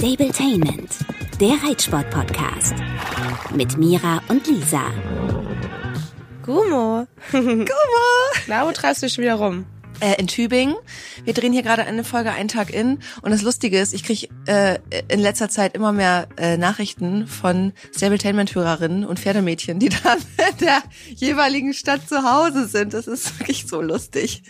Stabletainment, der Reitsport-Podcast. Mit Mira und Lisa. Gummo. Gummo. Na, wo treibst du dich schon wieder rum? Äh, in Tübingen. Wir drehen hier gerade eine Folge einen Tag in. Und das Lustige ist, ich kriege äh, in letzter Zeit immer mehr äh, Nachrichten von Stabletainment-Hörerinnen und Pferdemädchen, die dann in der jeweiligen Stadt zu Hause sind. Das ist wirklich so lustig.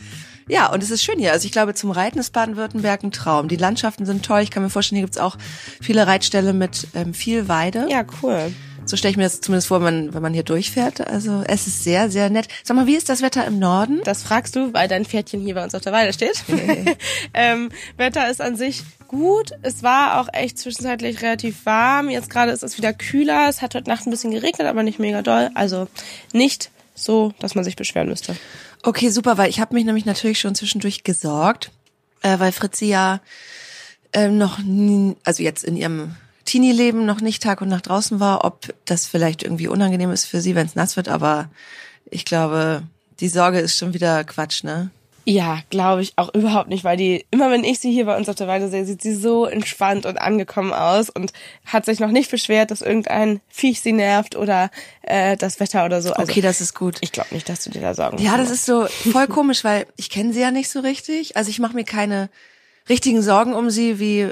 Ja, und es ist schön hier. Also ich glaube, zum Reiten ist Baden-Württemberg ein Traum. Die Landschaften sind toll. Ich kann mir vorstellen, hier gibt's auch viele Reitställe mit ähm, viel Weide. Ja, cool. So stelle ich mir das zumindest vor, wenn, wenn man hier durchfährt. Also es ist sehr, sehr nett. Sag mal, wie ist das Wetter im Norden? Das fragst du, weil dein Pferdchen hier bei uns auf der Weide steht. ähm, Wetter ist an sich gut. Es war auch echt zwischenzeitlich relativ warm. Jetzt gerade ist es wieder kühler. Es hat heute Nacht ein bisschen geregnet, aber nicht mega doll. Also nicht so, dass man sich beschweren müsste. Okay, super, weil ich habe mich nämlich natürlich schon zwischendurch gesorgt, äh, weil Fritzi ja ähm, noch nie, also jetzt in ihrem Teenie-Leben noch nicht Tag und Nacht draußen war, ob das vielleicht irgendwie unangenehm ist für sie, wenn es nass wird, aber ich glaube, die Sorge ist schon wieder Quatsch, ne? Ja, glaube ich auch überhaupt nicht, weil die, immer wenn ich sie hier bei uns auf der Weide sehe, sieht sie so entspannt und angekommen aus und hat sich noch nicht beschwert, dass irgendein Viech sie nervt oder äh, das Wetter oder so. Also, okay, das ist gut. Ich glaube nicht, dass du dir da Sorgen Ja, das ist so voll komisch, weil ich kenne sie ja nicht so richtig. Also ich mache mir keine richtigen Sorgen um sie, wie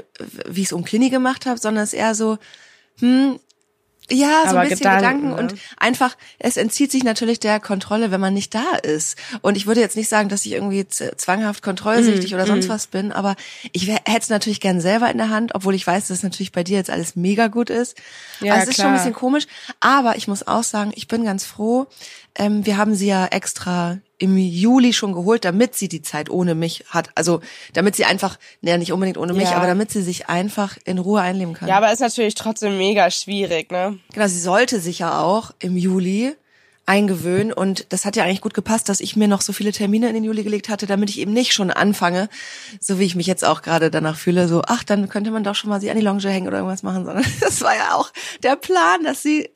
wie ich es um Klini gemacht habe, sondern es ist eher so, hm, ja, so Aber ein bisschen Gedanken, Gedanken, ne? und einfach, es entzieht sich natürlich der Kontrolle, wenn man nicht da ist. Und ich würde jetzt nicht sagen, dass ich irgendwie zwanghaft kontrollsüchtig Mhm, oder sonst was bin, aber ich hätte es natürlich gern selber in der Hand, obwohl ich weiß, dass es natürlich bei dir jetzt alles mega gut ist. Ja, also es ist schon ein bisschen komisch, aber ich muss auch sagen, ich bin ganz froh. Ähm, wir haben sie ja extra im Juli schon geholt, damit sie die Zeit ohne mich hat. Also damit sie einfach, naja, nicht unbedingt ohne mich, Ja. aber damit sie sich einfach in Ruhe einleben kann. Ja, aber ist natürlich trotzdem mega schwierig, ne? Genau, sie sollte sich ja auch im Juli eingewöhnen und das hat ja eigentlich gut gepasst, dass ich mir noch so viele Termine in den Juli gelegt hatte, damit ich eben nicht schon anfange, so wie ich mich jetzt auch gerade danach fühle, so, ach, dann könnte man doch schon mal sie an die Longe hängen oder irgendwas machen, sondern das war ja auch der Plan, dass sie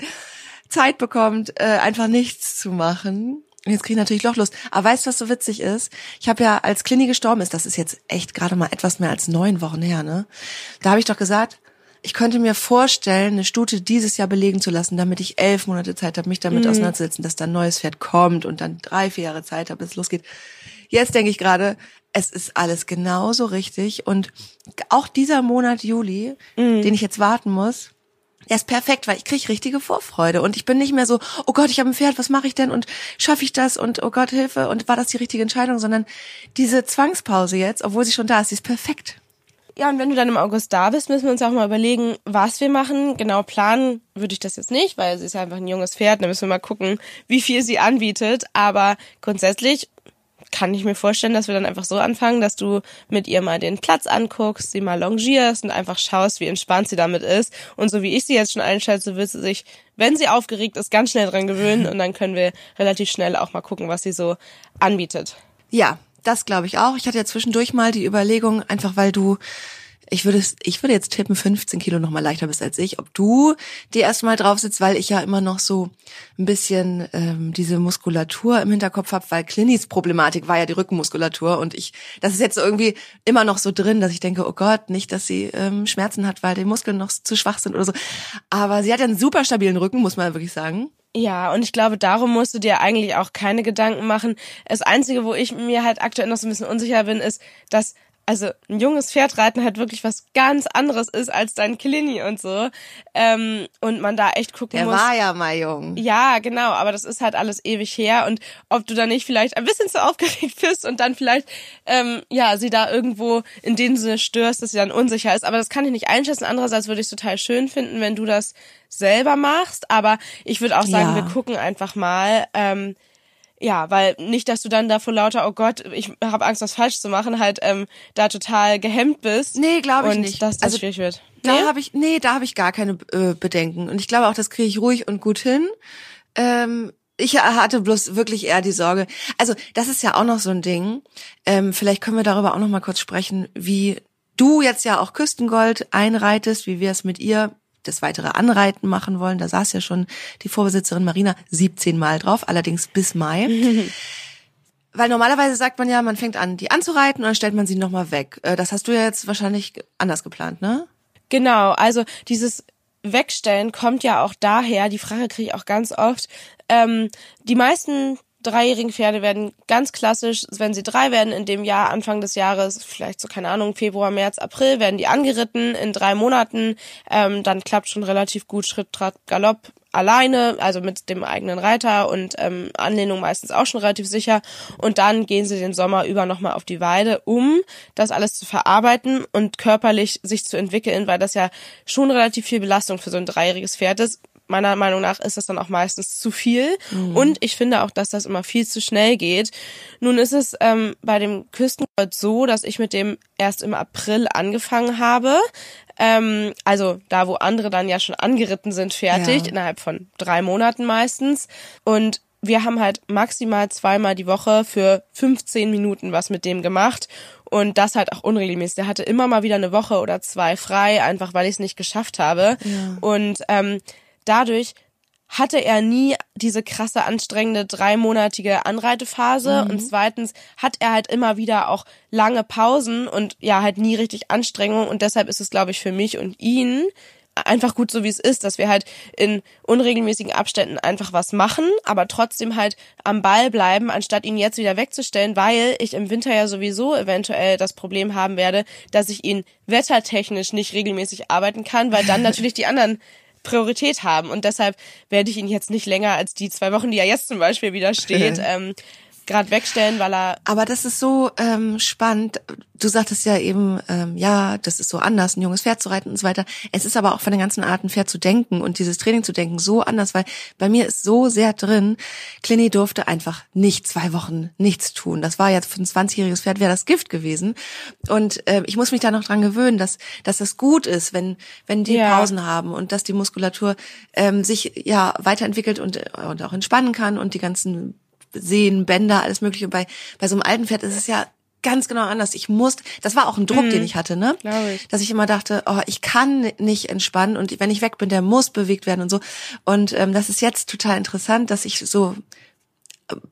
Zeit bekommt, äh, einfach nichts zu machen. Und Jetzt kriege ich natürlich Lochlust. Aber weißt du, was so witzig ist? Ich habe ja, als Clini gestorben ist, das ist jetzt echt gerade mal etwas mehr als neun Wochen her, ne? Da habe ich doch gesagt, ich könnte mir vorstellen, eine Stute dieses Jahr belegen zu lassen, damit ich elf Monate Zeit habe, mich damit auseinanderzusetzen, dass da ein neues Pferd kommt und dann drei, vier Jahre Zeit habe, bis es losgeht. Jetzt denke ich gerade, es ist alles genauso richtig und auch dieser Monat Juli, den ich jetzt warten muss, der ist perfekt, weil ich kriege richtige Vorfreude und ich bin nicht mehr so, oh Gott, ich habe ein Pferd, was mache ich denn und schaffe ich das und oh Gott, Hilfe und war das die richtige Entscheidung, sondern diese Zwangspause jetzt, obwohl sie schon da ist, die ist perfekt. Ja, und wenn du dann im August da bist, müssen wir uns auch mal überlegen, was wir machen. Genau planen würde ich das jetzt nicht, weil sie ist einfach ein junges Pferd. Da müssen wir mal gucken, wie viel sie anbietet. Aber grundsätzlich kann ich mir vorstellen, dass wir dann einfach so anfangen, dass du mit ihr mal den Platz anguckst, sie mal longierst und einfach schaust, wie entspannt sie damit ist. Und so wie ich sie jetzt schon einschätze, wird sie sich, wenn sie aufgeregt ist, ganz schnell dran gewöhnen und dann können wir relativ schnell auch mal gucken, was sie so anbietet. Ja, das glaube ich auch. Ich hatte ja zwischendurch mal die Überlegung, einfach weil du, ich würde, ich würde jetzt tippen, 15 Kilo noch mal leichter bist als ich, ob du dir erstmal drauf sitzt, weil ich ja immer noch so ein bisschen ähm, diese Muskulatur im Hinterkopf habe, weil Clinis Problematik war ja die Rückenmuskulatur und ich, das ist jetzt irgendwie immer noch so drin, dass ich denke, oh Gott, nicht, dass sie ähm, Schmerzen hat, weil die Muskeln noch zu schwach sind oder so. Aber sie hat ja einen super stabilen Rücken, muss man wirklich sagen. Ja, und ich glaube, darum musst du dir eigentlich auch keine Gedanken machen. Das Einzige, wo ich mir halt aktuell noch so ein bisschen unsicher bin, ist, dass also ein junges Pferdreiten halt wirklich was ganz anderes ist als dein Clini und so. Ähm, und man da echt gucken Der muss. war ja mal jung. Ja, genau, aber das ist halt alles ewig her und ob du da nicht vielleicht ein bisschen zu aufgeregt bist und dann vielleicht, ähm, ja, sie da irgendwo in dem Sinne störst, dass sie dann unsicher ist. Aber das kann ich nicht einschätzen. Andererseits würde ich es total schön finden, wenn du das selber machst. Aber ich würde auch sagen, Ja. wir gucken einfach mal. Ähm, ja, weil nicht, dass du dann da vor lauter, oh Gott, ich habe Angst, was falsch zu machen, halt ähm, da total gehemmt bist. Nee, glaube ich und nicht. dass das Also, schwierig wird. Da Nee? habe ich, nee, da habe ich gar keine äh, Bedenken. Und ich glaube auch, das kriege ich ruhig und gut hin. Ähm, ich hatte bloß wirklich eher die Sorge. Also das ist ja auch noch so ein Ding. Ähm, vielleicht können wir darüber auch noch mal kurz sprechen, wie du jetzt ja auch Küstengold einreitest, wie wir es mit ihr das weitere Anreiten machen wollen. Da saß ja schon die Vorbesitzerin Marina 17 Mal drauf, allerdings bis Mai. Weil normalerweise sagt man ja, man fängt an, die anzureiten und dann stellt man sie nochmal weg. Äh, Das hast du ja jetzt wahrscheinlich anders geplant, ne? Genau, also dieses Wegstellen kommt ja auch daher, die Frage kriege ich auch ganz oft, ähm, die meisten dreijährigen Pferde werden ganz klassisch, wenn sie drei werden in dem Jahr, Anfang des Jahres, vielleicht so, keine Ahnung, Februar, März, April, werden die angeritten in drei Monaten. Ähm, dann klappt schon relativ gut Schritt, Trab, Galopp alleine, also mit dem eigenen Reiter und ähm, Anlehnung meistens auch schon relativ sicher. Und dann gehen sie den Sommer über nochmal auf die Weide, um das alles zu verarbeiten und körperlich sich zu entwickeln, weil das ja schon relativ viel Belastung für so ein dreijähriges Pferd ist meiner Meinung nach ist das dann auch meistens zu viel. Mhm. Und ich finde auch, dass das immer viel zu schnell geht. Nun ist es ähm, bei dem Küstenkreuz so, dass ich mit dem erst im April angefangen habe. Ähm, also da, wo andere dann ja schon angeritten sind, fertig, ja. innerhalb von drei Monaten meistens. Und wir haben halt maximal zweimal die Woche für 15 Minuten was mit dem gemacht und das halt auch unregelmäßig. Der hatte immer mal wieder eine Woche oder zwei frei, einfach weil ich es nicht geschafft habe. Ja. Und ähm, dadurch hatte er nie diese krasse anstrengende dreimonatige Anreitephase mhm. und zweitens hat er halt immer wieder auch lange Pausen und ja halt nie richtig Anstrengung und deshalb ist es glaube ich für mich und ihn einfach gut so wie es ist, dass wir halt in unregelmäßigen Abständen einfach was machen, aber trotzdem halt am Ball bleiben, anstatt ihn jetzt wieder wegzustellen, weil ich im Winter ja sowieso eventuell das Problem haben werde, dass ich ihn wettertechnisch nicht regelmäßig arbeiten kann, weil dann natürlich die anderen Priorität haben. Und deshalb werde ich ihn jetzt nicht länger als die zwei Wochen, die er jetzt zum Beispiel wieder steht, ähm, gerade wegstellen, weil er. Aber das ist so ähm, spannend. Du sagtest ja eben, ähm, ja, das ist so anders, ein junges Pferd zu reiten und so weiter. Es ist aber auch von den ganzen Arten Pferd zu denken und dieses Training zu denken so anders, weil bei mir ist so sehr drin, Clini durfte einfach nicht zwei Wochen nichts tun. Das war jetzt für ein 20-jähriges Pferd wäre das Gift gewesen. Und äh, ich muss mich da noch dran gewöhnen, dass, dass das gut ist, wenn, wenn die ja. Pausen haben und dass die Muskulatur ähm, sich ja weiterentwickelt und, und auch entspannen kann und die ganzen Sehen, Bänder, alles mögliche. Und bei, bei so einem alten Pferd ist es ja ganz genau anders. Ich muss, das war auch ein Druck, mm, den ich hatte, ne? Ich. Dass ich immer dachte, oh, ich kann nicht entspannen und wenn ich weg bin, der muss bewegt werden und so. Und ähm, das ist jetzt total interessant, dass ich so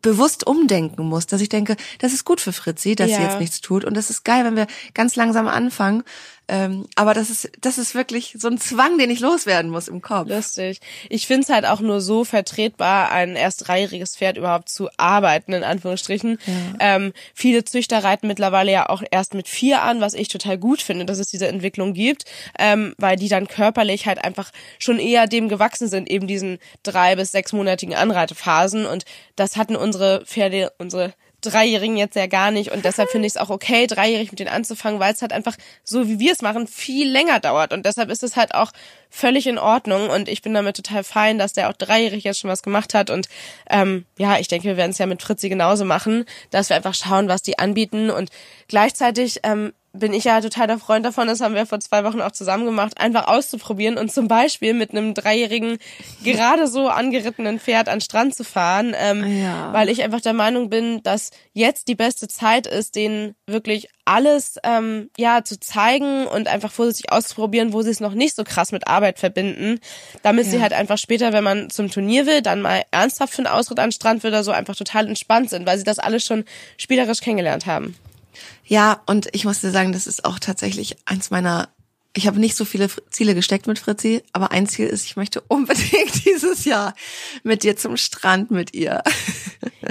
bewusst umdenken muss, dass ich denke, das ist gut für Fritzi, dass ja. sie jetzt nichts tut und das ist geil, wenn wir ganz langsam anfangen. Ähm, aber das ist das ist wirklich so ein Zwang, den ich loswerden muss im Kopf. Lustig. Ich finde es halt auch nur so vertretbar, ein erst dreijähriges Pferd überhaupt zu arbeiten in Anführungsstrichen. Ja. Ähm, viele Züchter reiten mittlerweile ja auch erst mit vier an, was ich total gut finde, dass es diese Entwicklung gibt, ähm, weil die dann körperlich halt einfach schon eher dem gewachsen sind, eben diesen drei bis sechsmonatigen Anreitephasen und das hatten unsere Pferde, unsere Dreijährigen jetzt ja gar nicht. Und deshalb finde ich es auch okay, dreijährig mit denen anzufangen, weil es halt einfach so wie wir es machen viel länger dauert. Und deshalb ist es halt auch völlig in Ordnung. Und ich bin damit total fein, dass der auch dreijährig jetzt schon was gemacht hat. Und ähm, ja, ich denke, wir werden es ja mit Fritzi genauso machen, dass wir einfach schauen, was die anbieten. Und gleichzeitig ähm, bin ich ja total der Freund davon, das haben wir vor zwei Wochen auch zusammen gemacht, einfach auszuprobieren und zum Beispiel mit einem dreijährigen, gerade so angerittenen Pferd an Strand zu fahren, ähm, ja. weil ich einfach der Meinung bin, dass jetzt die beste Zeit ist, denen wirklich alles ähm, ja zu zeigen und einfach vorsichtig auszuprobieren, wo sie es noch nicht so krass mit Arbeit verbinden, damit ja. sie halt einfach später, wenn man zum Turnier will, dann mal ernsthaft für einen Ausritt an Strand will oder so einfach total entspannt sind, weil sie das alles schon spielerisch kennengelernt haben. Ja, und ich muss dir sagen, das ist auch tatsächlich eins meiner ich habe nicht so viele Ziele gesteckt mit Fritzi, aber ein Ziel ist, ich möchte unbedingt dieses Jahr mit dir zum Strand mit ihr.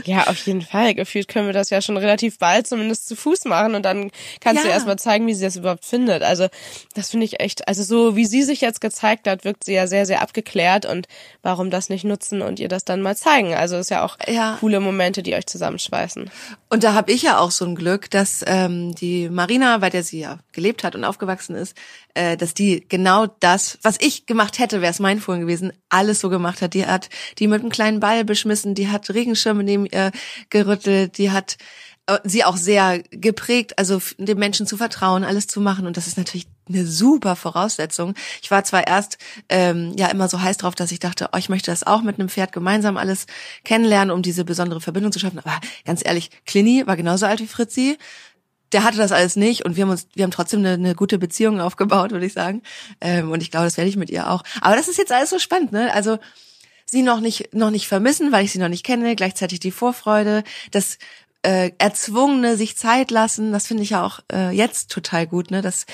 Ja, auf jeden Fall. Gefühlt können wir das ja schon relativ bald zumindest zu Fuß machen und dann kannst ja. du erstmal zeigen, wie sie das überhaupt findet. Also, das finde ich echt, also so wie sie sich jetzt gezeigt hat, wirkt sie ja sehr, sehr abgeklärt und warum das nicht nutzen und ihr das dann mal zeigen. Also, ist ja auch ja. coole Momente, die euch zusammenschweißen. Und da habe ich ja auch so ein Glück, dass ähm, die Marina, bei der sie ja gelebt hat und aufgewachsen ist, äh, dass die genau das, was ich gemacht hätte, wäre es mein Fohlen gewesen, alles so gemacht hat. Die hat die mit einem kleinen Ball beschmissen, die hat Regenschirme neben ihr gerüttelt, die hat äh, sie auch sehr geprägt, also dem Menschen zu vertrauen, alles zu machen. Und das ist natürlich eine super Voraussetzung. Ich war zwar erst ähm, ja immer so heiß drauf, dass ich dachte, oh, ich möchte das auch mit einem Pferd gemeinsam alles kennenlernen, um diese besondere Verbindung zu schaffen. Aber ganz ehrlich, Clini war genauso alt wie Fritzi der hatte das alles nicht und wir haben uns, wir haben trotzdem eine, eine gute Beziehung aufgebaut, würde ich sagen. Ähm, und ich glaube, das werde ich mit ihr auch. Aber das ist jetzt alles so spannend, ne? Also sie noch nicht noch nicht vermissen, weil ich sie noch nicht kenne. Gleichzeitig die Vorfreude, das äh, erzwungene sich Zeit lassen, das finde ich ja auch äh, jetzt total gut, ne? Dass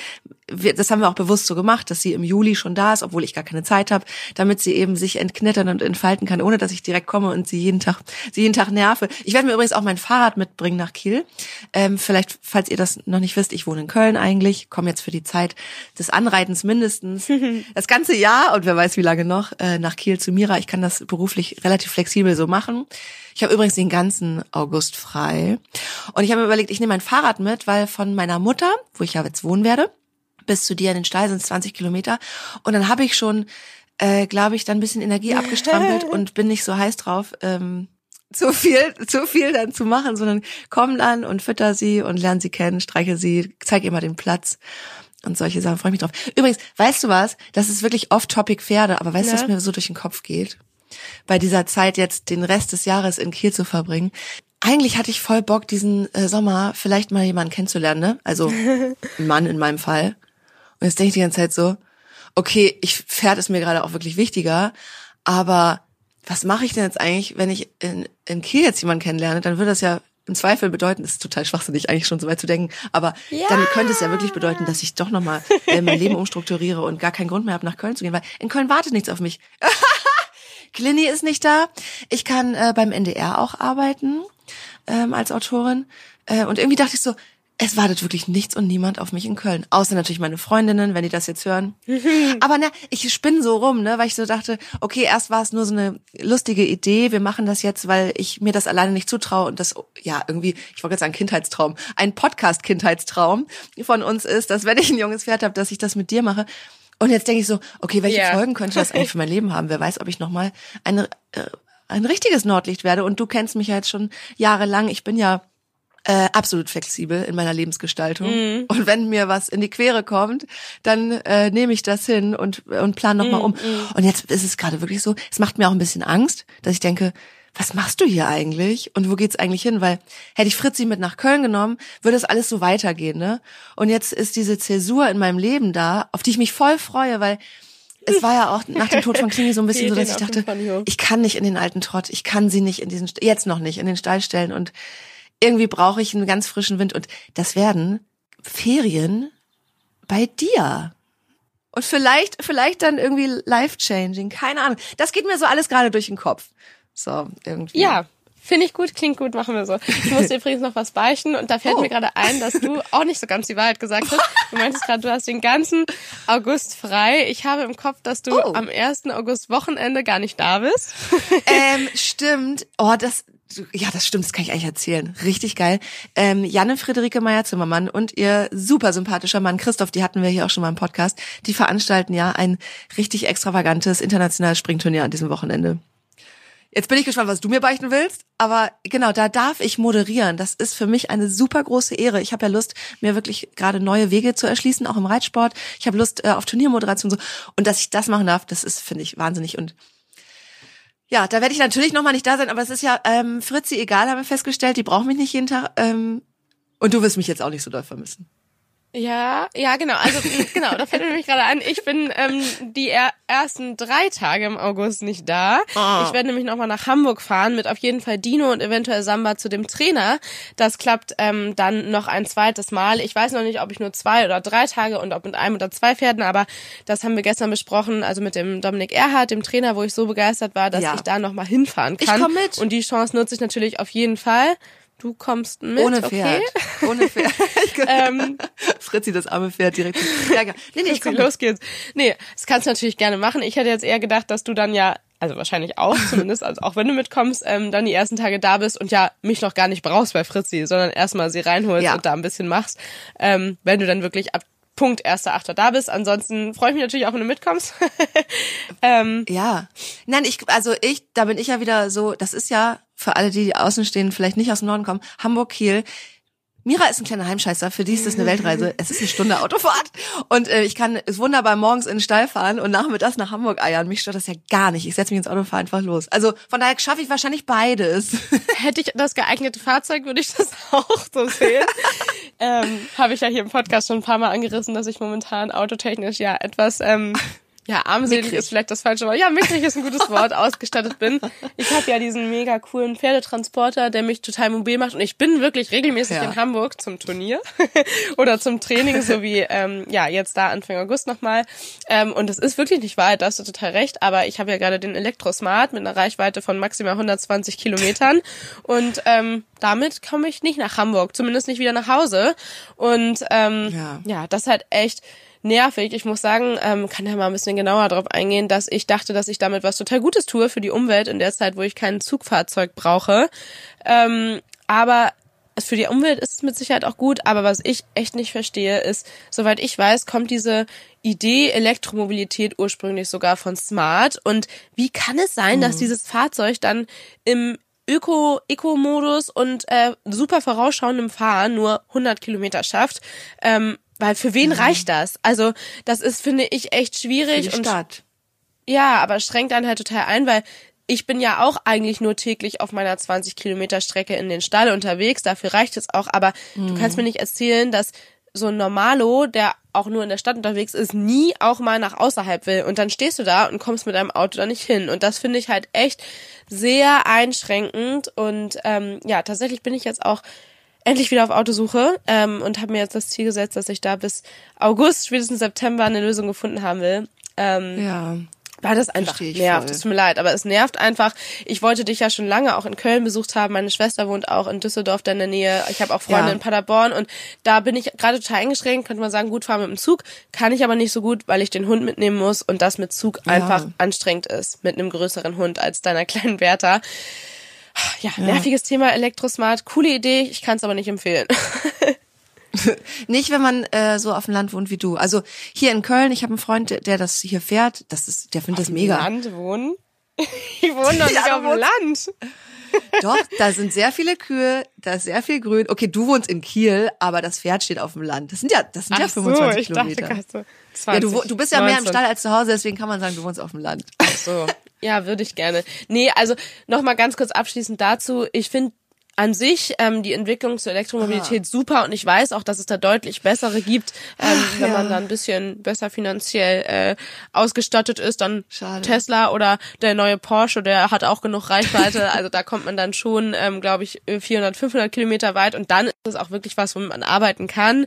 wir, das haben wir auch bewusst so gemacht, dass sie im Juli schon da ist, obwohl ich gar keine Zeit habe, damit sie eben sich entknittern und entfalten kann, ohne dass ich direkt komme und sie jeden Tag, sie jeden Tag nerve. Ich werde mir übrigens auch mein Fahrrad mitbringen nach Kiel. Ähm, vielleicht, falls ihr das noch nicht wisst, ich wohne in Köln eigentlich, komme jetzt für die Zeit des Anreitens mindestens das ganze Jahr und wer weiß wie lange noch äh, nach Kiel zu Mira. Ich kann das beruflich relativ flexibel so machen. Ich habe übrigens den ganzen August frei und ich habe mir überlegt, ich nehme mein Fahrrad mit, weil von meiner Mutter, wo ich ja jetzt wohnen werde, bis zu dir in den Stall sind es 20 Kilometer. Und dann habe ich schon, äh, glaube ich, dann ein bisschen Energie abgestrampelt und bin nicht so heiß drauf, ähm, zu viel, zu viel dann zu machen, sondern komm dann und fütter sie und lerne sie kennen, streiche sie, zeig ihr mal den Platz und solche Sachen. Freue mich drauf. Übrigens, weißt du was? Das ist wirklich off-topic Pferde, aber weißt du, ja. was mir so durch den Kopf geht? Bei dieser Zeit jetzt den Rest des Jahres in Kiel zu verbringen. Eigentlich hatte ich voll Bock, diesen äh, Sommer vielleicht mal jemanden kennenzulernen, ne? Also ein Mann in meinem Fall. Und jetzt denke ich die ganze Zeit so, okay, ich Pferd ist mir gerade auch wirklich wichtiger, aber was mache ich denn jetzt eigentlich, wenn ich in, in Kiel jetzt jemanden kennenlerne? Dann würde das ja im Zweifel bedeuten, das ist total schwachsinnig, eigentlich schon so weit zu denken, aber ja. dann könnte es ja wirklich bedeuten, dass ich doch nochmal äh, mein Leben umstrukturiere und gar keinen Grund mehr habe, nach Köln zu gehen, weil in Köln wartet nichts auf mich. Clini ist nicht da. Ich kann äh, beim NDR auch arbeiten ähm, als Autorin. Äh, und irgendwie dachte ich so, es wartet wirklich nichts und niemand auf mich in Köln. Außer natürlich meine Freundinnen, wenn die das jetzt hören. Aber ne, ich spinne so rum, ne, weil ich so dachte, okay, erst war es nur so eine lustige Idee, wir machen das jetzt, weil ich mir das alleine nicht zutraue und das, ja, irgendwie, ich wollte jetzt sagen Kindheitstraum, ein Podcast-Kindheitstraum von uns ist, dass wenn ich ein junges Pferd habe, dass ich das mit dir mache. Und jetzt denke ich so, okay, welche yeah. Folgen könnte das eigentlich für mein Leben haben? Wer weiß, ob ich nochmal eine, äh, ein richtiges Nordlicht werde. Und du kennst mich ja jetzt schon jahrelang. Ich bin ja äh, absolut flexibel in meiner Lebensgestaltung. Mm. Und wenn mir was in die Quere kommt, dann äh, nehme ich das hin und, und plan nochmal mm, um. Mm. Und jetzt ist es gerade wirklich so, es macht mir auch ein bisschen Angst, dass ich denke, was machst du hier eigentlich? Und wo geht's eigentlich hin? Weil hätte ich Fritzi mit nach Köln genommen, würde es alles so weitergehen, ne? Und jetzt ist diese Zäsur in meinem Leben da, auf die ich mich voll freue, weil es war ja auch nach dem Tod von Klini so ein bisschen so, dass ich dachte, ich kann nicht in den alten Trott, ich kann sie nicht in diesen, jetzt noch nicht, in den Stall stellen und irgendwie brauche ich einen ganz frischen Wind und das werden Ferien bei dir. Und vielleicht, vielleicht dann irgendwie life-changing, keine Ahnung. Das geht mir so alles gerade durch den Kopf. So, irgendwie. Ja, Finde ich gut, klingt gut, machen wir so. Ich muss dir übrigens noch was beichten und da fällt oh. mir gerade ein, dass du auch nicht so ganz die Wahrheit gesagt hast. Du meintest gerade, du hast den ganzen August frei. Ich habe im Kopf, dass du oh. am 1. August Wochenende gar nicht da bist. Ähm, stimmt. Oh, das, ja, das stimmt, das kann ich eigentlich erzählen. Richtig geil. Ähm, Janne Friederike Meyer-Zimmermann und ihr super sympathischer Mann Christoph, die hatten wir hier auch schon mal im Podcast, die veranstalten ja ein richtig extravagantes internationales Springturnier an diesem Wochenende. Jetzt bin ich gespannt, was du mir beichten willst, aber genau, da darf ich moderieren. Das ist für mich eine super große Ehre. Ich habe ja Lust, mir wirklich gerade neue Wege zu erschließen, auch im Reitsport. Ich habe Lust äh, auf Turniermoderation und so. Und dass ich das machen darf, das ist, finde ich, wahnsinnig. Und ja, da werde ich natürlich nochmal nicht da sein, aber es ist ja ähm, Fritzi egal, haben wir festgestellt, die braucht mich nicht jeden Tag. Ähm, und du wirst mich jetzt auch nicht so doll vermissen. Ja, ja, genau. Also genau, da fällt mir nämlich gerade an, ich bin ähm, die er ersten drei Tage im August nicht da. Oh. Ich werde nämlich nochmal nach Hamburg fahren mit auf jeden Fall Dino und eventuell Samba zu dem Trainer. Das klappt ähm, dann noch ein zweites Mal. Ich weiß noch nicht, ob ich nur zwei oder drei Tage und ob mit einem oder zwei Pferden, aber das haben wir gestern besprochen, also mit dem Dominik Erhardt, dem Trainer, wo ich so begeistert war, dass ja. ich da nochmal hinfahren kann. Ich komm mit. Und die Chance nutze ich natürlich auf jeden Fall. Du kommst mit, Ohne Pferd. Okay? Ohne Pferd. ähm, Fritzi, das arme Pferd direkt. Ja, nee, nee, ich komm los geht's. Nee, das kannst du natürlich gerne machen. Ich hätte jetzt eher gedacht, dass du dann ja, also wahrscheinlich auch zumindest, also auch wenn du mitkommst, ähm, dann die ersten Tage da bist und ja mich noch gar nicht brauchst bei Fritzi, sondern erstmal sie reinholst ja. und da ein bisschen machst. Ähm, wenn du dann wirklich ab Punkt erster Achter da bist. Ansonsten freue ich mich natürlich auch, wenn du mitkommst. ähm, ja. Nein, ich, also ich, da bin ich ja wieder so, das ist ja für alle, die außen stehen, vielleicht nicht aus dem Norden kommen, Hamburg, Kiel. Mira ist ein kleiner Heimscheißer, für die ist das eine Weltreise. Es ist eine Stunde Autofahrt und äh, ich kann es wunderbar morgens in den Stall fahren und nachmittags nach Hamburg eiern. Mich stört das ja gar nicht. Ich setze mich ins Auto und fahre einfach los. Also von daher schaffe ich wahrscheinlich beides. Hätte ich das geeignete Fahrzeug, würde ich das auch so sehen. ähm, Habe ich ja hier im Podcast schon ein paar Mal angerissen, dass ich momentan autotechnisch ja etwas ähm, ja, armselig Mickrig. ist vielleicht das falsche Wort. Ja, mickrig ist ein gutes Wort, ausgestattet bin. Ich habe ja diesen mega coolen Pferdetransporter, der mich total mobil macht und ich bin wirklich regelmäßig Ja. in Hamburg zum Turnier oder zum Training, so wie ähm, ja jetzt da Anfang August nochmal. Ähm, und es ist wirklich nicht weit, da hast du total recht, aber ich habe ja gerade den Elektrosmart mit einer Reichweite von maximal 120 Kilometern und ähm, damit komme ich nicht nach Hamburg, zumindest nicht wieder nach Hause. Und ähm, Ja. ja, das ist halt echt nervig. Ich muss sagen, ähm, kann ja mal ein bisschen genauer darauf eingehen, dass ich dachte, dass ich damit was total Gutes tue für die Umwelt in der Zeit, wo ich kein Zugfahrzeug brauche. Ähm, aber für die Umwelt ist es mit Sicherheit auch gut, aber was ich echt nicht verstehe, ist, soweit ich weiß, kommt diese Idee Elektromobilität ursprünglich sogar von Smart. Und wie kann es sein, dass dieses Fahrzeug dann im Öko, Eco-Modus und äh, super vorausschauendem Fahren nur 100 Kilometer schafft? Ähm, weil für wen reicht das? Also das ist, finde ich, echt Für schwierig die und Stadt. ja, aber schränkt dann halt total ein, weil ich bin ja auch eigentlich nur täglich auf meiner 20 Kilometer Strecke in den Stall unterwegs. Dafür reicht es auch. Aber du kannst mir nicht erzählen, dass so ein Normalo, der auch nur in der Stadt unterwegs ist, nie auch mal nach außerhalb will. Und dann stehst du da und kommst mit deinem Auto da nicht hin. Und das finde ich halt echt sehr einschränkend. Und ähm, ja, tatsächlich bin ich jetzt auch endlich wieder auf Autosuche ähm, und habe mir jetzt das Ziel gesetzt, dass ich da bis August, spätestens September eine Lösung gefunden haben will. Ähm, Ja. weil das einfach nervt. Es tut mir leid, aber es nervt einfach. Ich wollte dich ja schon lange auch in Köln besucht haben. Meine Schwester wohnt auch in Düsseldorf da in der Nähe. Ich habe auch Freunde Ja. in Paderborn und da bin ich gerade total eingeschränkt. Könnte man sagen, gut fahren mit dem Zug. Kann ich aber nicht so gut, weil ich den Hund mitnehmen muss und das mit Zug einfach anstrengend ist. Mit einem größeren Hund als deiner kleinen Bertha. Ja, nerviges Thema Elektrosmart. Coole Idee. Ich kann es aber nicht empfehlen. Nicht, wenn man äh, so auf dem Land wohnt wie du. Also hier in Köln, ich habe einen Freund, der- das hier fährt. Das ist, der findet das mega. Land wohnen? Ich wohne doch nicht Ja, auf dem Land. Doch, da sind sehr viele Kühe, da ist sehr viel Grün. Okay, du wohnst in Kiel, aber das Pferd steht auf dem Land. Das sind ja, das sind ja Ach so, 25 ich Kilometer. dachte gerade so 20, ja, du, du bist ja mehr im 19. Stall als zu Hause, deswegen kann man sagen, du wohnst auf dem Land. So. Ja, würde ich gerne. Nee, also nochmal ganz kurz abschließend dazu. Ich finde an sich ähm, die Entwicklung zur Elektromobilität super und ich weiß auch, dass es da deutlich bessere gibt, ähm, wenn man da ein bisschen besser finanziell äh, ausgestattet ist. Dann Schade. Tesla oder der neue Porsche, der hat auch genug Reichweite. also da kommt man dann schon, ähm, glaube ich, 400, 500 Kilometer weit und dann ist es auch wirklich was, womit man arbeiten kann.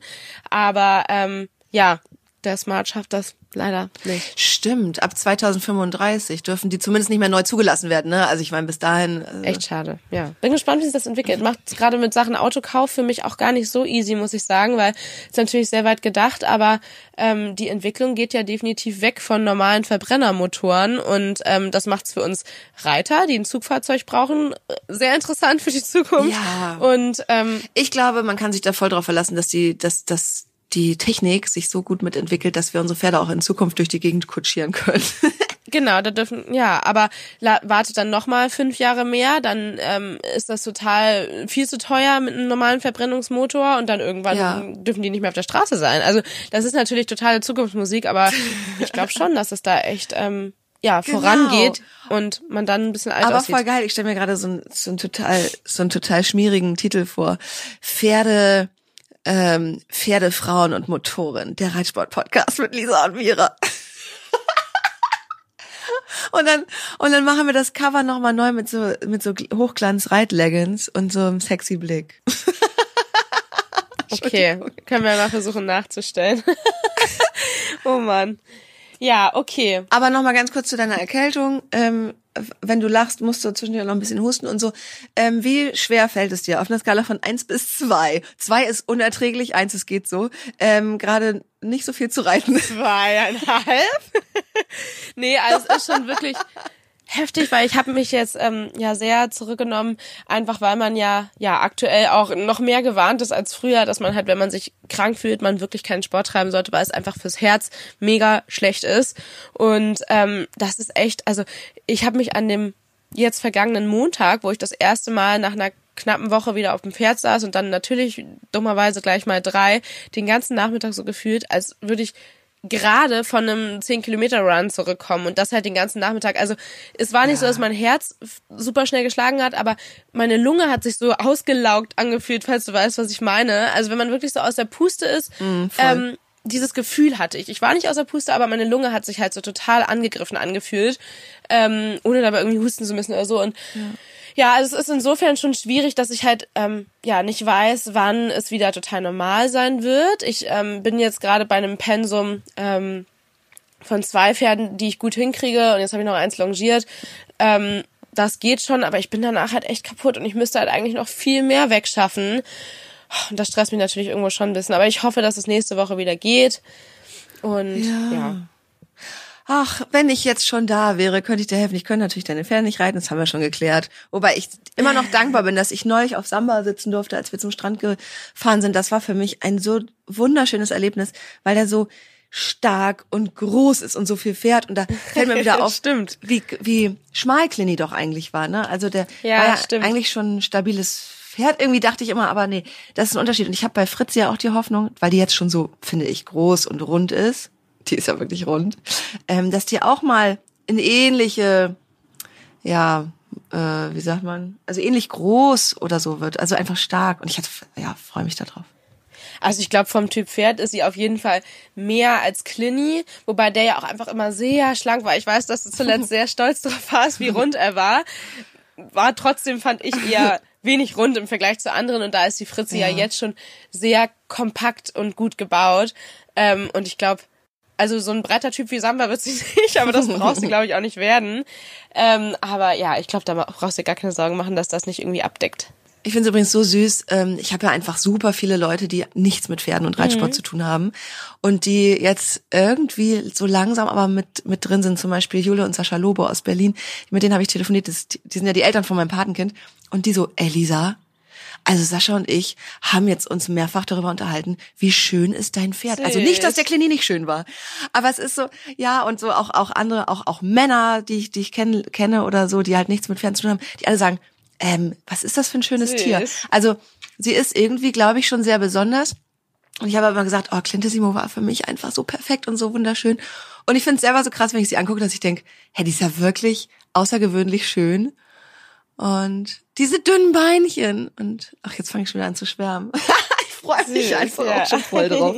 Aber ähm, ja, der Smart schafft das leider nicht. Stimmt, ab 2035 dürfen die zumindest nicht mehr neu zugelassen werden. Ne? Also ich meine, bis dahin. Also, Echt schade, ja. Bin gespannt, wie sich das entwickelt. Macht gerade mit Sachen Autokauf für mich auch gar nicht so easy, muss ich sagen, weil es natürlich sehr weit gedacht, aber ähm, die Entwicklung geht ja definitiv weg von normalen Verbrennermotoren und ähm, das macht's für uns Reiter, die ein Zugfahrzeug brauchen, sehr interessant für die Zukunft. Ja. Und ähm, Ich glaube, man kann sich da voll drauf verlassen, dass die, dass, dass die Technik sich so gut mitentwickelt, dass wir unsere Pferde auch in Zukunft durch die Gegend kutschieren können. Genau, da dürfen, ja, aber wartet dann nochmal fünf Jahre mehr, dann ähm, ist das total viel zu teuer mit einem normalen Verbrennungsmotor und dann irgendwann Ja. dürfen die nicht mehr auf der Straße sein. Also das ist natürlich totale Zukunftsmusik, aber ich glaube schon, dass es da echt ähm, ja vorangeht und man dann ein bisschen alt Aber aussieht. voll geil. Ich stelle mir gerade so, ein, so, total, so einen total schmierigen Titel vor. Pferde, ähm, Pferde, Frauen und Motoren. Der Reitsport-Podcast mit Lisa und Mira. Und dann, und dann machen wir das Cover nochmal neu mit so, mit so Hochglanz-Reit-Leggings und so einem sexy Blick. Okay, können wir mal versuchen nachzustellen. oh Mann. Ja, okay. Aber nochmal ganz kurz zu deiner Erkältung. Ähm, wenn du lachst, musst du zwischendurch noch ein bisschen husten und so. Ähm, wie schwer fällt es dir auf einer Skala von eins bis zwei? Zwei ist unerträglich, eins es geht so. Ähm, Gerade nicht so viel zu reiten. Zweieinhalb? nee, also es ist schon wirklich heftig, weil ich habe mich jetzt ähm, ja sehr zurückgenommen, einfach weil man ja ja aktuell auch noch mehr gewarnt ist als früher, dass man halt, wenn man sich krank fühlt, man wirklich keinen Sport treiben sollte, weil es einfach fürs Herz mega schlecht ist. Und ähm, das ist echt, also ich habe mich an dem jetzt vergangenen Montag, wo ich das erste Mal nach einer knappen Woche wieder auf dem Pferd saß und dann natürlich dummerweise gleich mal drei, den ganzen Nachmittag so gefühlt, als würde ich gerade von einem 10 Kilometer Run zurückkommen und das halt den ganzen Nachmittag. Also es war nicht so, dass mein Herz super schnell geschlagen hat, aber meine Lunge hat sich so ausgelaugt angefühlt, falls du weißt, was ich meine. Also wenn man wirklich so aus der Puste ist, ähm, dieses Gefühl hatte ich. Ich war nicht außer Puste, aber meine Lunge hat sich halt so total angegriffen angefühlt, ähm, ohne dabei irgendwie husten zu müssen oder so. Und ja. Ja, also es ist insofern schon schwierig, dass ich halt ähm, ja nicht weiß, wann es wieder total normal sein wird. Ich ähm, bin jetzt gerade bei einem Pensum ähm, von zwei Pferden, die ich gut hinkriege und jetzt habe ich noch eins longiert. Ähm, das geht schon, aber ich bin danach halt echt kaputt und ich müsste halt eigentlich noch viel mehr wegschaffen. Und das stresst mich natürlich irgendwo schon ein bisschen. Aber ich hoffe, dass es nächste Woche wieder geht. Und ja. ja. Ach, wenn ich jetzt schon da wäre, könnte ich dir helfen. Ich könnte natürlich deine Pferde nicht reiten, das haben wir schon geklärt. Wobei ich immer noch dankbar bin, dass ich neulich auf Samba sitzen durfte, als wir zum Strand gefahren sind. Das war für mich ein so wunderschönes Erlebnis, weil der so stark und groß ist und so viel fährt. Und da fällt mir wieder auf, stimmt. wie, wie schmal Clini doch eigentlich war. Ne? Also der ja, war ja stimmt. eigentlich schon ein stabiles Pferd. Irgendwie dachte ich immer, aber nee, das ist ein Unterschied. Und ich habe bei Fritz ja auch die Hoffnung, weil die jetzt schon so, finde ich, groß und rund ist, die ist ja wirklich rund, ähm, dass die auch mal in ähnliche, ja, äh, wie sagt man, also ähnlich groß oder so wird. Also einfach stark. Und ich hatte, ja, freue mich darauf. Also ich glaube, vom Typ Pferd ist sie auf jeden Fall mehr als Clinny, wobei der ja auch einfach immer sehr schlank war. Ich weiß, dass du zuletzt sehr stolz darauf warst, wie rund er war. War trotzdem, fand ich, eher wenig rund im Vergleich zu anderen und da ist die Fritze ja, ja jetzt schon sehr kompakt und gut gebaut. Ähm, und ich glaube, also so ein breiter Typ wie Samba wird sie nicht, aber das brauchst du, glaube ich, auch nicht werden. Ähm, aber ja, ich glaube, da brauchst du gar keine Sorgen machen, dass das nicht irgendwie abdeckt. Ich finde es übrigens so süß. Ähm, ich habe ja einfach super viele Leute, die nichts mit Pferden und Reitsport mhm. zu tun haben und die jetzt irgendwie so langsam aber mit mit drin sind. Zum Beispiel Jule und Sascha Lobo aus Berlin. Mit denen habe ich telefoniert. Das, die sind ja die Eltern von meinem Patenkind und die so, Elisa, also Sascha und ich haben jetzt uns mehrfach darüber unterhalten, wie schön ist dein Pferd. Süß. Also nicht, dass der Klinik nicht schön war, aber es ist so, ja und so auch auch andere, auch auch Männer, die ich die ich kenne kenne oder so, die halt nichts mit Pferden zu tun haben, die alle sagen, ähm, was ist das für ein schönes Süß. Tier? Also sie ist irgendwie, glaube ich, schon sehr besonders. Und ich habe immer gesagt, oh, Clintissimo war für mich einfach so perfekt und so wunderschön. Und ich finde es selber so krass, wenn ich sie angucke, dass ich denke, hey, die ist ja wirklich außergewöhnlich schön. Und diese dünnen Beinchen. Und ach, jetzt fange ich schon wieder an zu schwärmen. ich freue mich einfach ja. auch schon voll drauf.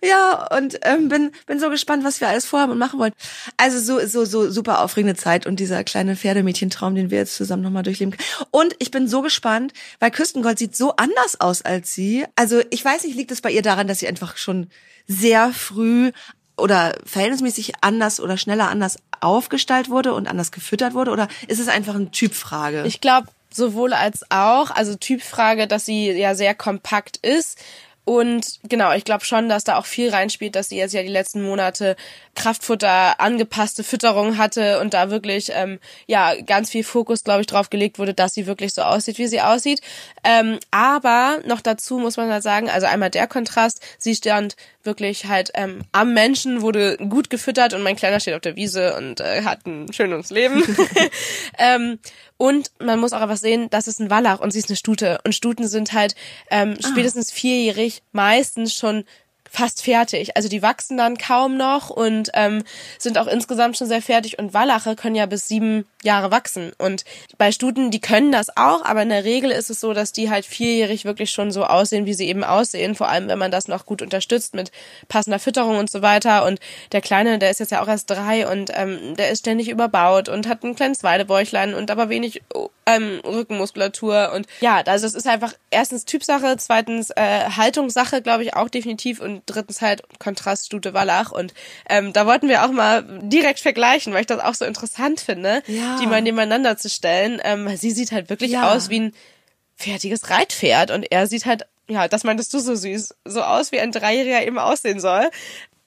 Ja, und ähm, bin, bin so gespannt, was wir alles vorhaben und machen wollen. Also so, so, so super aufregende Zeit und dieser kleine Pferdemädchentraum, den wir jetzt zusammen nochmal durchleben können. Und ich bin so gespannt, weil Küstengold sieht so anders aus als sie. Also ich weiß nicht, liegt es bei ihr daran, dass sie einfach schon sehr früh oder verhältnismäßig anders oder schneller anders aufgestaltet wurde und anders gefüttert wurde? Oder ist es einfach eine Typfrage? Ich glaube, sowohl als auch, also Typfrage, dass sie ja sehr kompakt ist. Und genau, ich glaube schon, dass da auch viel reinspielt, dass sie jetzt ja die letzten Monate Kraftfutter angepasste Fütterung hatte und da wirklich ähm, ja ganz viel Fokus, glaube ich, drauf gelegt wurde, dass sie wirklich so aussieht, wie sie aussieht. Ähm, aber noch dazu muss man halt sagen, also einmal der Kontrast, sie stand wirklich halt ähm, am Menschen, wurde gut gefüttert und mein Kleiner steht auf der Wiese und äh, hat ein schönes Leben. ähm, und man muss auch einfach sehen, das ist ein Wallach und sie ist eine Stute. Und Stuten sind halt ähm, ah. spätestens vierjährig meistens schon fast fertig. Also die wachsen dann kaum noch und ähm, sind auch insgesamt schon sehr fertig. Und Wallache können ja bis sieben Jahre wachsen. Und bei Stuten, die können das auch, aber in der Regel ist es so, dass die halt vierjährig wirklich schon so aussehen, wie sie eben aussehen. Vor allem, wenn man das noch gut unterstützt mit passender Fütterung und so weiter. Und der Kleine, der ist jetzt ja auch erst drei und ähm, der ist ständig überbaut und hat ein kleines Weidebäuchlein und aber wenig ähm, Rückenmuskulatur. Und ja, also es ist einfach erstens Typsache, zweitens äh, Haltungssache, glaube ich, auch definitiv und drittens halt Kontraststute Wallach. Und ähm, da wollten wir auch mal direkt vergleichen, weil ich das auch so interessant finde. Ja die mal nebeneinander zu stellen. Ähm, sie sieht halt wirklich ja. aus wie ein fertiges Reitpferd und er sieht halt, ja, das meintest du so süß, so aus, wie ein Dreijähriger eben aussehen soll.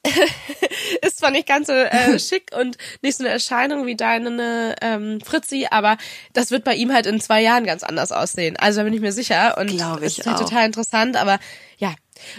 ist zwar nicht ganz so äh, schick und nicht so eine Erscheinung wie deine ähm, Fritzi, aber das wird bei ihm halt in zwei Jahren ganz anders aussehen. Also da bin ich mir sicher und Glaube ich ist halt total interessant, aber ja,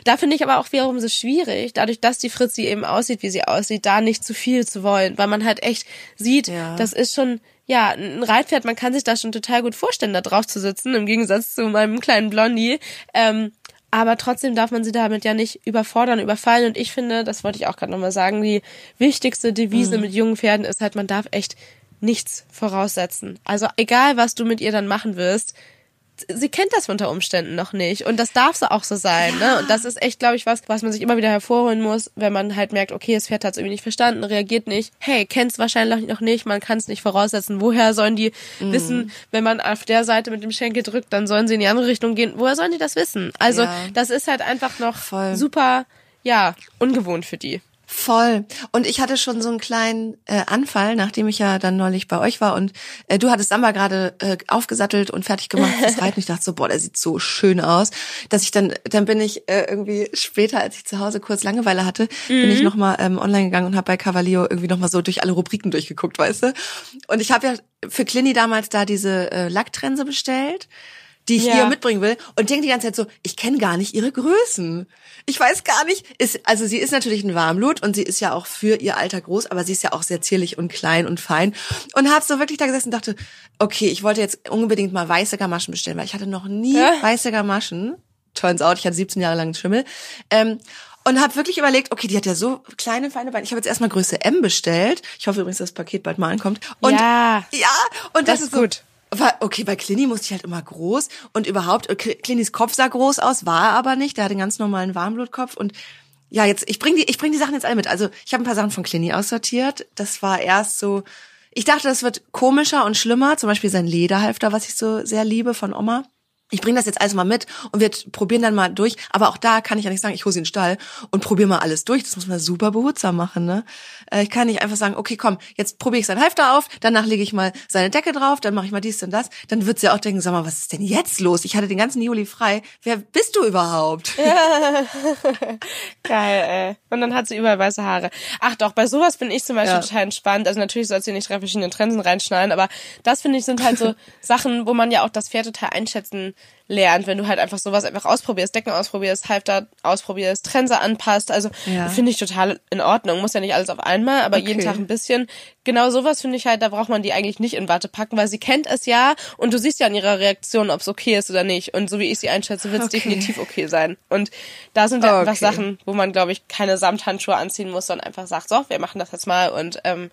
da finde ich aber auch wiederum so schwierig, dadurch, dass die Fritzi eben aussieht, wie sie aussieht, da nicht zu viel zu wollen, weil man halt echt sieht, ja. das ist schon ja, ein Reitpferd, man kann sich da schon total gut vorstellen, da drauf zu sitzen, im Gegensatz zu meinem kleinen Blondie. Ähm, aber trotzdem darf man sie damit ja nicht überfordern, überfallen. Und ich finde, das wollte ich auch gerade nochmal sagen, die wichtigste Devise mhm. mit jungen Pferden ist halt, man darf echt nichts voraussetzen. Also egal, was du mit ihr dann machen wirst, sie kennt das unter Umständen noch nicht und das darf so auch so sein, ja. ne? Und das ist echt, glaube ich, was, was man sich immer wieder hervorholen muss, wenn man halt merkt, okay, das Pferd hat es irgendwie nicht verstanden, reagiert nicht. Hey, kennt's wahrscheinlich noch nicht, man kann es nicht voraussetzen. Woher sollen die mhm. wissen, wenn man auf der Seite mit dem Schenkel drückt, dann sollen sie in die andere Richtung gehen. Woher sollen die das wissen? Also, ja. das ist halt einfach noch Voll. super, ja, ungewohnt für die. Voll. Und ich hatte schon so einen kleinen äh, Anfall, nachdem ich ja dann neulich bei euch war und äh, du hattest Samba gerade äh, aufgesattelt und fertig gemacht fürs Reiten. Ich dachte so, boah, der sieht so schön aus, dass ich dann, dann bin ich äh, irgendwie später, als ich zu Hause kurz Langeweile hatte, mhm. bin ich mhm. nochmal ähm, online gegangen und habe bei Cavalio irgendwie nochmal so durch alle Rubriken durchgeguckt, weißt du? Und ich habe ja für Clini damals da diese äh, Lacktrense bestellt die ich ja. ihr mitbringen will und denke die ganze Zeit so, ich kenne gar nicht ihre Größen. Ich weiß gar nicht, ist, also sie ist natürlich ein Warmblut und sie ist ja auch für ihr Alter groß, aber sie ist ja auch sehr zierlich und klein und fein und habe so wirklich da gesessen und dachte, okay, ich wollte jetzt unbedingt mal weiße Gamaschen bestellen, weil ich hatte noch nie ja. weiße Gamaschen. Turns out, ich hatte 17 Jahre lang einen Schimmel. Ähm, und habe wirklich überlegt, okay, die hat ja so kleine, feine Beine. Ich habe jetzt erstmal Größe M bestellt. Ich hoffe übrigens, dass das Paket bald mal ankommt. Und ja, ja und das, das ist gut. Okay, bei Clini musste ich halt immer groß und überhaupt, äh, Clinis Kopf sah groß aus, war er aber nicht. Der hatte einen ganz normalen Warmblutkopf und ja, jetzt, ich bring die, ich bring die Sachen jetzt alle mit. Also, ich habe ein paar Sachen von Clini aussortiert. Das war erst so, ich dachte, das wird komischer und schlimmer. Zum Beispiel sein Lederhalfter, was ich so sehr liebe von Oma ich bringe das jetzt alles mal mit und wir probieren dann mal durch. Aber auch da kann ich ja nicht sagen, ich hole sie in den Stall und probiere mal alles durch. Das muss man super behutsam machen. Ne? Äh, ich kann nicht einfach sagen, okay, komm, jetzt probiere ich sein Halfter auf, danach lege ich mal seine Decke drauf, dann mache ich mal dies und das. Dann wird sie auch denken, sag mal, was ist denn jetzt los? Ich hatte den ganzen Juli frei. Wer bist du überhaupt? Geil, ey. Und dann hat sie überall weiße Haare. Ach doch, bei sowas bin ich zum Beispiel ja. total entspannt. Also natürlich soll sie nicht drei verschiedene Trensen reinschneiden, aber das finde ich sind halt so Sachen, wo man ja auch das Pferd total einschätzen lernt, wenn du halt einfach sowas einfach ausprobierst, Decken ausprobierst, Halfter ausprobierst, Trense anpasst. Also ja. finde ich total in Ordnung. Muss ja nicht alles auf einmal, aber okay. jeden Tag ein bisschen. Genau sowas finde ich halt, da braucht man die eigentlich nicht in Watte packen, weil sie kennt es ja und du siehst ja an ihrer Reaktion, ob es okay ist oder nicht. Und so wie ich sie einschätze, wird es okay. definitiv okay sein. Und da sind ja okay. einfach Sachen, wo man, glaube ich, keine Samthandschuhe anziehen muss, sondern einfach sagt, so, wir machen das jetzt mal und ähm,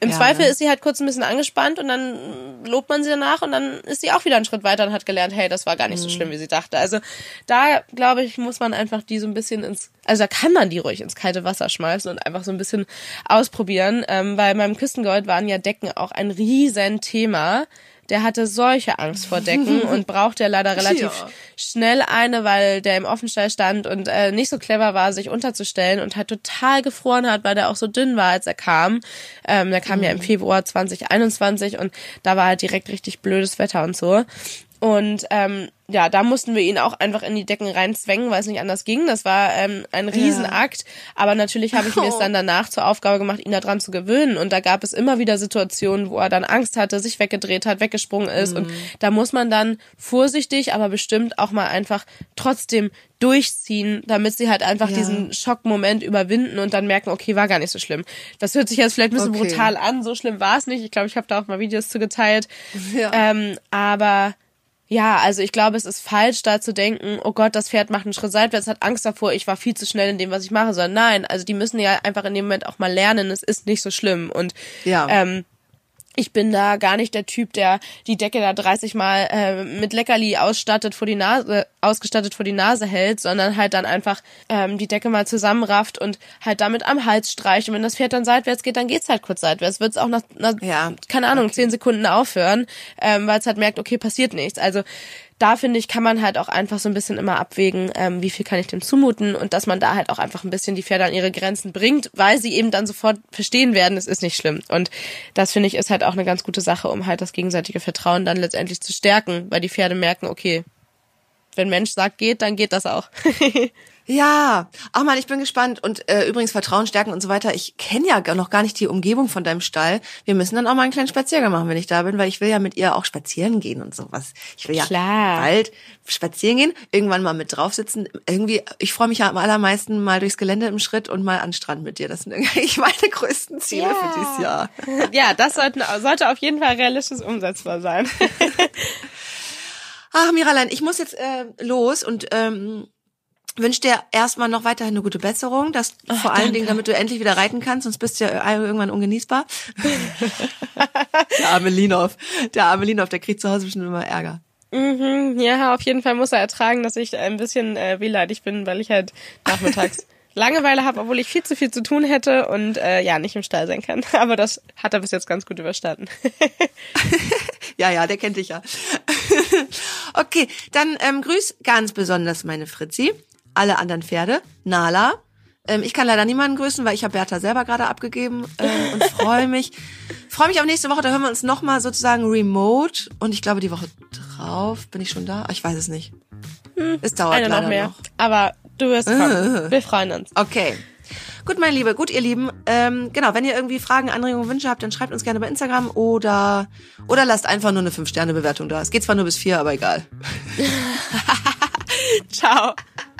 im ja, Zweifel ne? ist sie halt kurz ein bisschen angespannt und dann lobt man sie danach und dann ist sie auch wieder einen Schritt weiter und hat gelernt, hey, das war gar nicht mhm. so schlimm, wie sie dachte. Also da, glaube ich, muss man einfach die so ein bisschen ins, also da kann man die ruhig ins kalte Wasser schmeißen und einfach so ein bisschen ausprobieren, ähm, weil beim Küstengold waren ja Decken auch ein riesen Thema der hatte solche Angst vor Decken und brauchte leider relativ ja. schnell eine, weil der im Offenstall stand und äh, nicht so clever war, sich unterzustellen und halt total gefroren hat, weil der auch so dünn war, als er kam. Ähm, der kam mhm. ja im mhm. Februar 2021 und da war halt direkt richtig blödes Wetter und so. Und ähm, ja, da mussten wir ihn auch einfach in die Decken reinzwängen, weil es nicht anders ging. Das war ähm, ein Riesenakt. Ja. Aber natürlich habe ich mir es dann danach zur Aufgabe gemacht, ihn daran zu gewöhnen. Und da gab es immer wieder Situationen, wo er dann Angst hatte, sich weggedreht hat, weggesprungen ist. Mhm. Und da muss man dann vorsichtig, aber bestimmt auch mal einfach trotzdem durchziehen, damit sie halt einfach ja. diesen Schockmoment überwinden und dann merken, okay, war gar nicht so schlimm. Das hört sich jetzt vielleicht ein bisschen okay. brutal an, so schlimm war es nicht. Ich glaube, ich habe da auch mal Videos zu geteilt. Ja. Ähm, aber ja, also ich glaube, es ist falsch, da zu denken, oh Gott, das Pferd macht einen Schritt seitwärts, hat Angst davor, ich war viel zu schnell in dem, was ich mache, sondern nein, also die müssen ja einfach in dem Moment auch mal lernen, es ist nicht so schlimm. Und ja. ähm, ich bin da gar nicht der Typ, der die Decke da 30 Mal äh, mit Leckerli ausstattet vor die Nase, ausgestattet vor die Nase hält, sondern halt dann einfach ähm, die Decke mal zusammenrafft und halt damit am Hals streicht. Und wenn das Pferd dann seitwärts geht, dann geht's halt kurz seitwärts. Wird's auch nach, nach ja, keine Ahnung, okay. zehn Sekunden aufhören, ähm, weil es halt merkt, okay, passiert nichts. Also da finde ich, kann man halt auch einfach so ein bisschen immer abwägen, ähm, wie viel kann ich dem zumuten und dass man da halt auch einfach ein bisschen die Pferde an ihre Grenzen bringt, weil sie eben dann sofort verstehen werden, es ist nicht schlimm. Und das finde ich ist halt auch eine ganz gute Sache, um halt das gegenseitige Vertrauen dann letztendlich zu stärken, weil die Pferde merken, okay, wenn Mensch sagt geht, dann geht das auch. Ja, ach man, ich bin gespannt. Und äh, übrigens Vertrauen stärken und so weiter. Ich kenne ja noch gar nicht die Umgebung von deinem Stall. Wir müssen dann auch mal einen kleinen Spaziergang machen, wenn ich da bin, weil ich will ja mit ihr auch spazieren gehen und sowas. Ich will ja Klar. bald spazieren gehen, irgendwann mal mit drauf sitzen. Irgendwie, ich freue mich ja am allermeisten mal durchs Gelände im Schritt und mal an Strand mit dir. Das sind eigentlich meine größten Ziele ja. für dieses Jahr. Ja, das sollte, sollte auf jeden Fall realistisch umsetzbar sein. Ach, Miralein, ich muss jetzt äh, los und ähm, wünsche dir erstmal noch weiterhin eine gute Besserung, dass Ach, vor allen danke. Dingen, damit du endlich wieder reiten kannst, sonst bist du ja irgendwann ungenießbar. der arme Linov, der arme Linov, der kriegt zu Hause bestimmt immer Ärger. Mhm, ja, auf jeden Fall muss er ertragen, dass ich ein bisschen äh, wehleidig bin, weil ich halt nachmittags Langeweile habe, obwohl ich viel zu viel zu tun hätte und äh, ja, nicht im Stall sein kann. Aber das hat er bis jetzt ganz gut überstanden. ja, ja, der kennt dich ja. okay, dann ähm, grüß ganz besonders meine Fritzi, alle anderen Pferde, Nala. Ähm, ich kann leider niemanden grüßen, weil ich habe Bertha selber gerade abgegeben ähm, und freue mich. freue mich auf nächste Woche, da hören wir uns nochmal sozusagen remote. Und ich glaube, die Woche drauf bin ich schon da. Ich weiß es nicht. Hm, es dauert eine leider noch mehr. Noch. Aber du wirst kommen. Wir freuen uns. Okay. Gut, mein Liebe, gut, ihr Lieben. Ähm, genau, wenn ihr irgendwie Fragen, Anregungen, Wünsche habt, dann schreibt uns gerne bei Instagram oder oder lasst einfach nur eine 5-Sterne-Bewertung da. Es geht zwar nur bis vier, aber egal. Ciao.